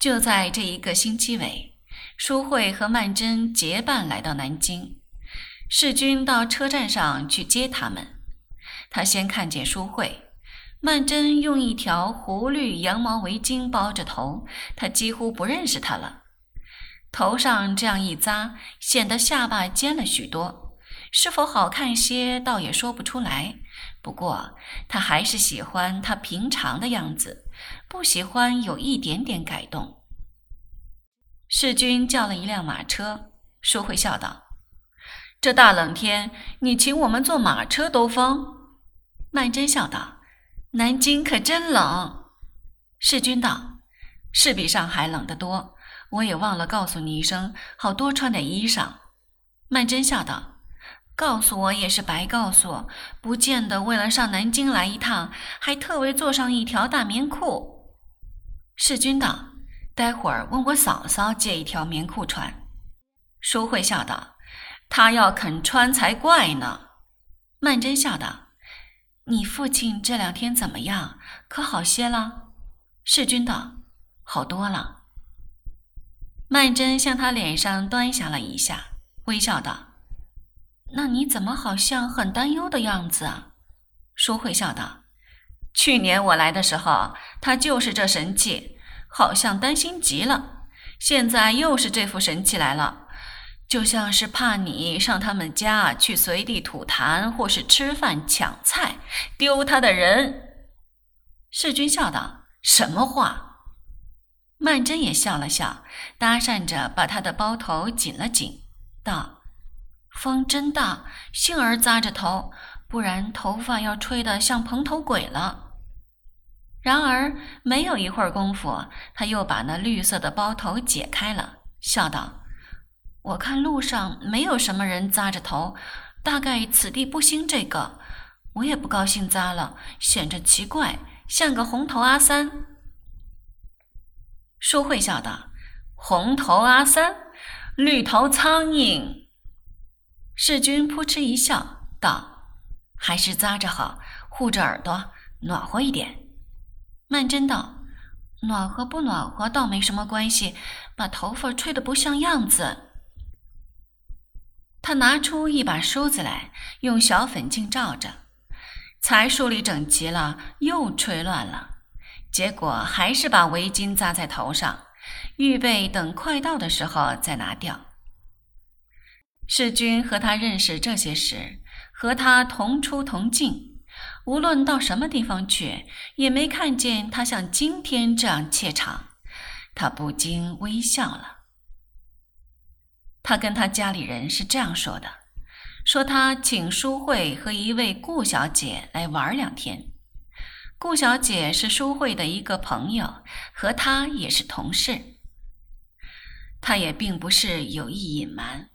就在这一个星期尾，淑慧和曼桢结伴来到南京。世君到车站上去接他们。他先看见淑慧，曼桢用一条湖绿羊毛围巾包着头，他几乎不认识她了。头上这样一扎，显得下巴尖了许多。是否好看些，倒也说不出来。不过他还是喜欢她平常的样子，不喜欢有一点点改动。世君叫了一辆马车，淑慧笑道。这大冷天，你请我们坐马车兜风？曼桢笑道：“南京可真冷。”世君道：“是比上海冷得多。我也忘了告诉你一声，好多穿点衣裳。”曼桢笑道：“告诉我也是白告诉，不见得为了上南京来一趟，还特为做上一条大棉裤。”世君道：“待会儿问我嫂嫂借一条棉裤穿。”淑慧笑道。他要肯穿才怪呢。曼桢笑道：“你父亲这两天怎么样？可好些了？”世君道：“好多了。”曼桢向他脸上端详了一下，微笑道：“那你怎么好像很担忧的样子啊？”淑慧笑道：“去年我来的时候，他就是这神气，好像担心极了。现在又是这副神气来了。”就像是怕你上他们家去随地吐痰，或是吃饭抢菜丢他的人。世君笑道：“什么话？”曼桢也笑了笑，搭讪着把他的包头紧了紧，道：“风真大，幸而扎着头，不然头发要吹得像蓬头鬼了。”然而没有一会儿功夫，他又把那绿色的包头解开了，笑道。我看路上没有什么人扎着头，大概此地不兴这个，我也不高兴扎了，显着奇怪，像个红头阿三。淑慧笑道：“红头阿三，绿头苍蝇。”世君扑哧一笑，道：“还是扎着好，护着耳朵，暖和一点。”曼桢道：“暖和不暖和倒没什么关系，把头发吹得不像样子。”他拿出一把梳子来，用小粉镜照着，才梳理整齐了，又吹乱了，结果还是把围巾扎在头上，预备等快到的时候再拿掉。世君和他认识这些时，和他同出同进，无论到什么地方去，也没看见他像今天这样怯场，他不禁微笑了。他跟他家里人是这样说的：说他请淑慧和一位顾小姐来玩两天。顾小姐是淑慧的一个朋友，和他也是同事。他也并不是有意隐瞒，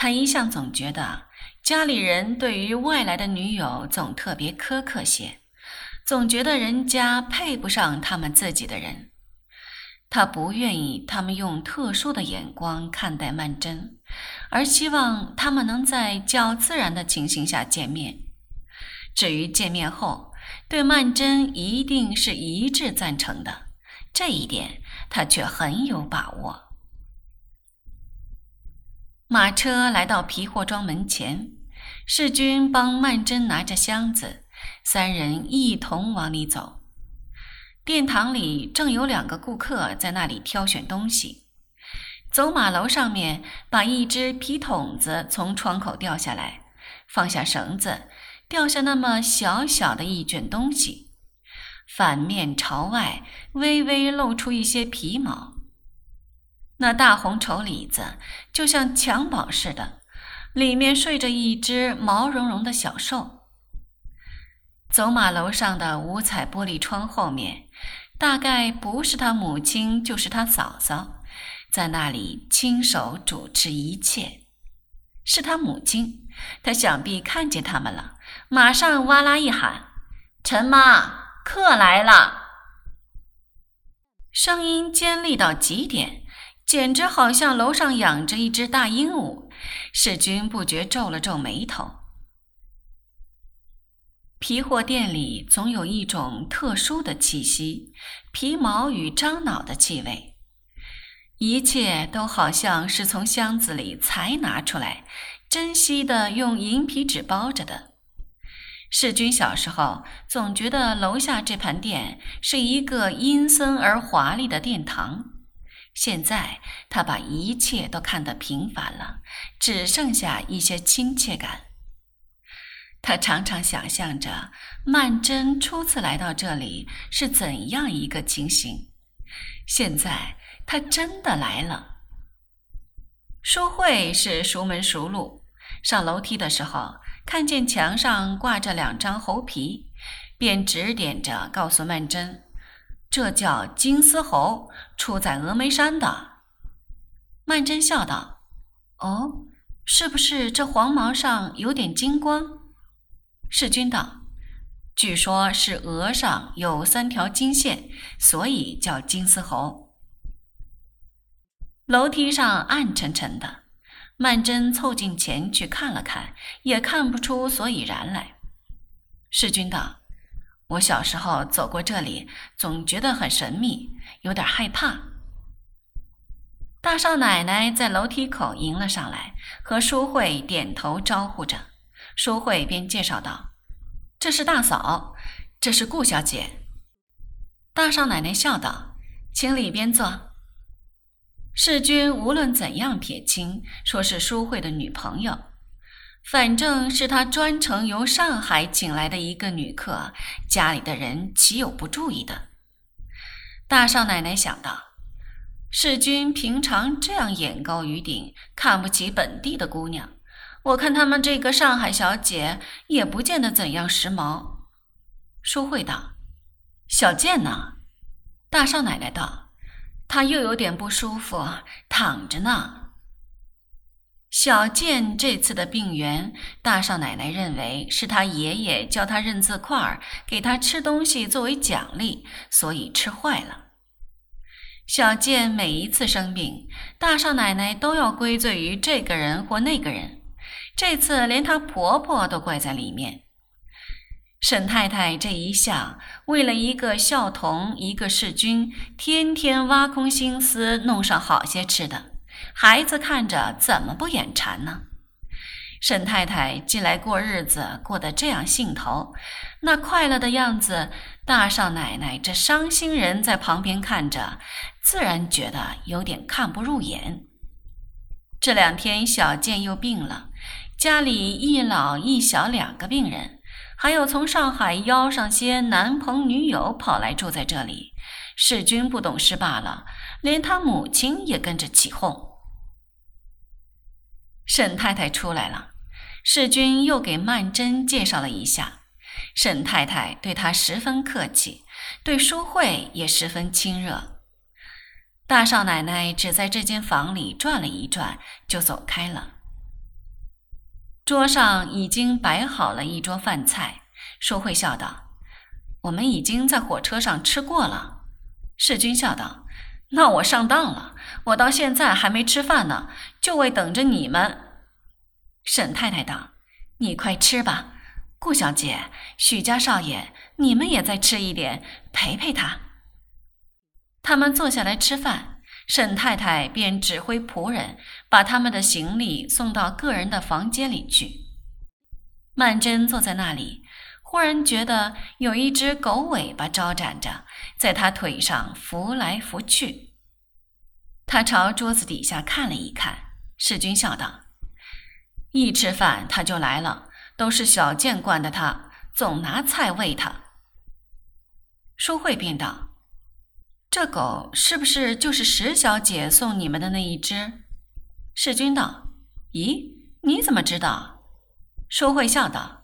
他一向总觉得家里人对于外来的女友总特别苛刻些，总觉得人家配不上他们自己的人。他不愿意他们用特殊的眼光看待曼桢，而希望他们能在较自然的情形下见面。至于见面后，对曼桢一定是一致赞成的，这一点他却很有把握。马车来到皮货庄门前，世君帮曼桢拿着箱子，三人一同往里走。殿堂里正有两个顾客在那里挑选东西，走马楼上面把一只皮筒子从窗口掉下来，放下绳子，掉下那么小小的一卷东西，反面朝外微微露出一些皮毛。那大红绸里子就像襁褓似的，里面睡着一只毛茸茸的小兽。走马楼上的五彩玻璃窗后面，大概不是他母亲，就是他嫂嫂，在那里亲手主持一切。是他母亲，他想必看见他们了，马上哇啦一喊：“陈妈，客来了！”声音尖利到极点，简直好像楼上养着一只大鹦鹉。世君不觉皱了皱眉头。皮货店里总有一种特殊的气息，皮毛与樟脑的气味。一切都好像是从箱子里才拿出来，珍惜的用银皮纸包着的。世君小时候总觉得楼下这盘店是一个阴森而华丽的殿堂，现在他把一切都看得平凡了，只剩下一些亲切感。他常常想象着曼桢初次来到这里是怎样一个情形，现在他真的来了。淑慧是熟门熟路，上楼梯的时候。看见墙上挂着两张猴皮，便指点着告诉曼桢：“这叫金丝猴，出在峨眉山的。”曼桢笑道：“哦，是不是这黄毛上有点金光？”世君道：“据说是额上有三条金线，所以叫金丝猴。”楼梯上暗沉沉的。曼桢凑近前去看了看，也看不出所以然来。世君道：“我小时候走过这里，总觉得很神秘，有点害怕。”大少奶奶在楼梯口迎了上来，和淑慧点头招呼着。淑慧便介绍道：“这是大嫂，这是顾小姐。”大少奶奶笑道：“请里边坐。”世君无论怎样撇清，说是淑慧的女朋友，反正是他专程由上海请来的一个女客，家里的人岂有不注意的？大少奶奶想到，世君平常这样眼高于顶，看不起本地的姑娘，我看他们这个上海小姐也不见得怎样时髦。淑慧道：“小健呢？”大少奶奶道。他又有点不舒服，躺着呢。小健这次的病源，大少奶奶认为是他爷爷教他认字块儿，给他吃东西作为奖励，所以吃坏了。小健每一次生病，大少奶奶都要归罪于这个人或那个人，这次连她婆婆都怪在里面。沈太太这一向为了一个孝童，一个世君，天天挖空心思弄上好些吃的，孩子看着怎么不眼馋呢？沈太太近来过日子过得这样兴头，那快乐的样子，大少奶奶这伤心人在旁边看着，自然觉得有点看不入眼。这两天小健又病了，家里一老一小两个病人。还有从上海邀上些男朋女友跑来住在这里，世君不懂事罢了，连他母亲也跟着起哄。沈太太出来了，世君又给曼桢介绍了一下，沈太太对她十分客气，对淑慧也十分亲热。大少奶奶只在这间房里转了一转，就走开了。桌上已经摆好了一桌饭菜，淑慧笑道：“我们已经在火车上吃过了。”世君笑道：“那我上当了，我到现在还没吃饭呢，就为等着你们。”沈太太道：“你快吃吧，顾小姐、许家少爷，你们也再吃一点，陪陪他。”他们坐下来吃饭。沈太太便指挥仆人把他们的行李送到个人的房间里去。曼桢坐在那里，忽然觉得有一只狗尾巴招展着，在他腿上拂来拂去。他朝桌子底下看了一看，世君笑道：“一吃饭他就来了，都是小贱惯的他，总拿菜喂他。”淑慧便道。这狗是不是就是石小姐送你们的那一只？世君道：“咦，你怎么知道？”淑慧笑道：“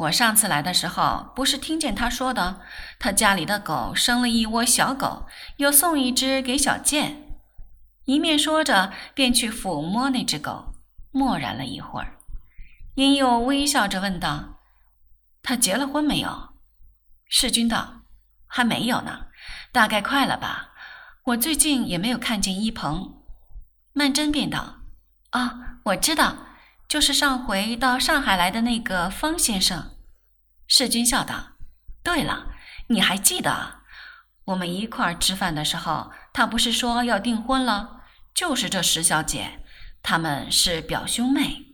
我上次来的时候，不是听见他说的，他家里的狗生了一窝小狗，又送一只给小健。”一面说着，便去抚摸那只狗，默然了一会儿，因又微笑着问道：“他结了婚没有？”世君道：“还没有呢。”大概快了吧，我最近也没有看见一鹏。曼桢便道：“啊，我知道，就是上回到上海来的那个方先生。”世君笑道：“对了，你还记得？我们一块儿吃饭的时候，他不是说要订婚了？就是这石小姐，他们是表兄妹。